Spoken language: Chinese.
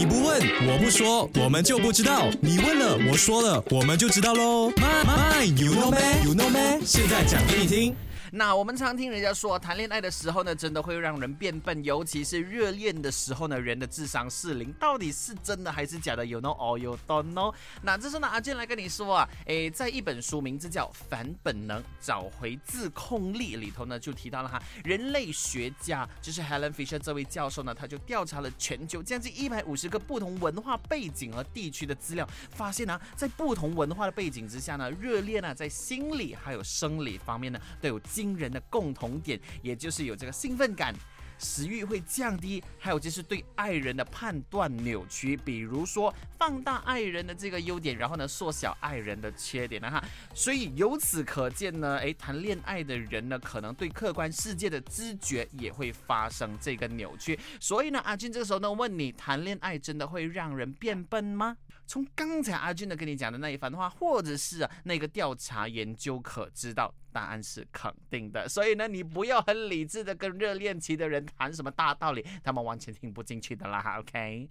你不问，我不说，我们就不知道。你问了，我说了，我们就知道喽。My my you know me you know me，现在讲给你听。那我们常听人家说，谈恋爱的时候呢，真的会让人变笨，尤其是热恋的时候呢，人的智商是零，到底是真的还是假的？You know or you don't know？那这时呢，阿健来跟你说啊，诶，在一本书名字叫《反本能：找回自控力》里头呢，就提到了哈，人类学家就是 Helen Fisher 这位教授呢，他就调查了全球将近一百五十个不同文化背景和地区的资料，发现呢，在不同文化的背景之下呢，热恋呢，在心理还有生理方面呢，都有。惊人的共同点，也就是有这个兴奋感。食欲会降低，还有就是对爱人的判断扭曲，比如说放大爱人的这个优点，然后呢缩小爱人的缺点了哈。所以由此可见呢，诶，谈恋爱的人呢，可能对客观世界的知觉也会发生这个扭曲。所以呢，阿俊这个时候呢问你，谈恋爱真的会让人变笨吗？从刚才阿俊呢跟你讲的那一番话，或者是那个调查研究可知道，答案是肯定的。所以呢，你不要很理智的跟热恋期的人。谈什么大道理，他们完全听不进去的啦，OK。